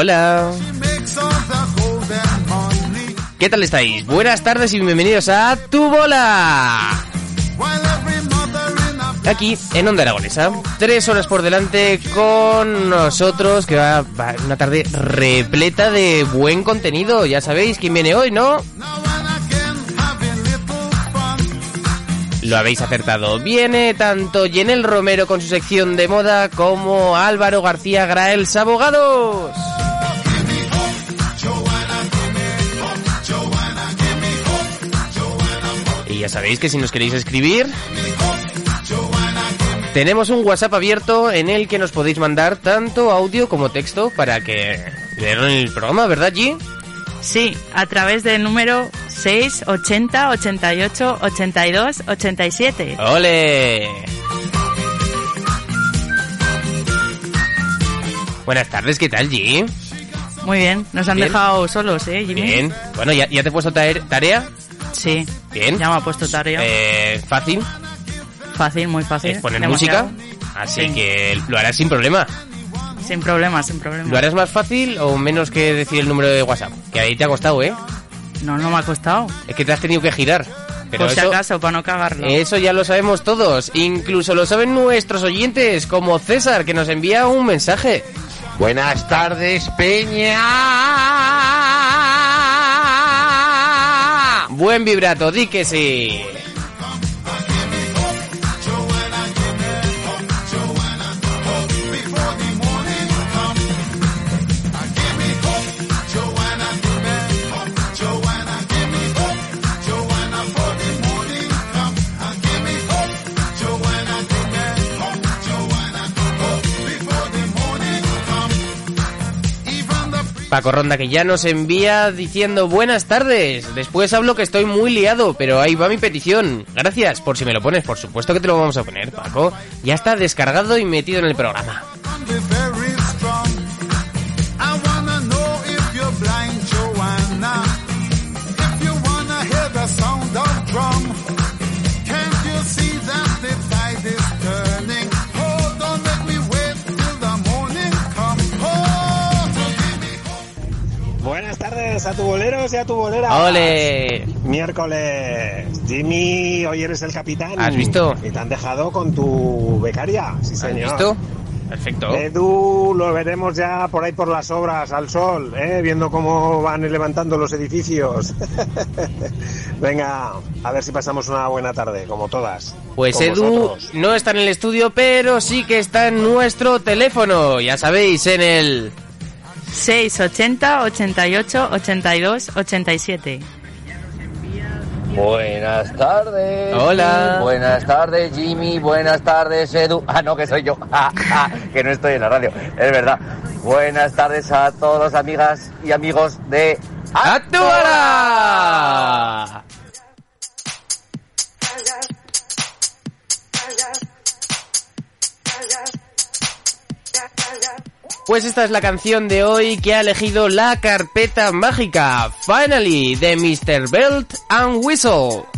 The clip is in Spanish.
Hola. ¿Qué tal estáis? Buenas tardes y bienvenidos a Tu Bola. Aquí en Onda Aragonesa. Tres horas por delante con nosotros, que va, una tarde repleta de buen contenido. Ya sabéis quién viene hoy, ¿no? Lo habéis acertado. Viene tanto Yenel Romero con su sección de moda como Álvaro García Graels Abogados. Ya sabéis que si nos queréis escribir, tenemos un WhatsApp abierto en el que nos podéis mandar tanto audio como texto para que lean el programa, ¿verdad, G? Sí, a través del número 680 88 82 87. ¡Ole! Buenas tardes, ¿qué tal, G? Muy bien, nos han Bien. dejado solos, ¿eh, Jimmy? Bien. Bueno, ¿ya, ya te he puesto tarea? Sí. Bien. Ya me ha puesto tarea. Eh, fácil. Fácil, muy fácil. Es poner Demasiado. música. Así Sí. que lo harás sin problema. Sin problema, sin problema. ¿Lo harás más fácil o menos que decir el número de WhatsApp? Que ahí te ha costado, ¿eh? No, no me ha costado. Es que te has tenido que girar. Pero Por si eso, acaso, para no cagarlo. eso ya lo sabemos todos. Incluso lo saben nuestros oyentes, como César, que nos envía un mensaje. Buenas tardes, Peña. Buen vibrato, di que sí. Paco Ronda que ya nos envía diciendo buenas tardes. Después hablo que estoy muy liado, pero ahí va mi petición. Gracias por si me lo pones, por supuesto que te lo vamos a poner, Paco. Ya está descargado y metido en el programa. A tu boleros y a tu bolera. ¡Ole! Miércoles. Jimmy, hoy eres el capitán. ¿Has visto? Y te han dejado con tu becaria. Sí, ¿Has señor. visto? Perfecto. Edu, lo veremos ya por ahí por las obras, al sol, ¿eh? viendo cómo van levantando los edificios. Venga, a ver si pasamos una buena tarde, como todas. Pues Edu vosotros. no está en el estudio, pero sí que está en nuestro teléfono. Ya sabéis, en el 680 88 82 87. Buenas tardes. Hola. Buenas tardes, Jimmy. Buenas tardes, Edu. Ah, no, que soy yo. Ah, ah, que no estoy en la radio. Es verdad. Buenas tardes a todos los amigas y amigos de ¡Actuará! Pues esta es la canción de hoy que ha elegido la carpeta mágica, Finally, de Mr. Belt and Whistle.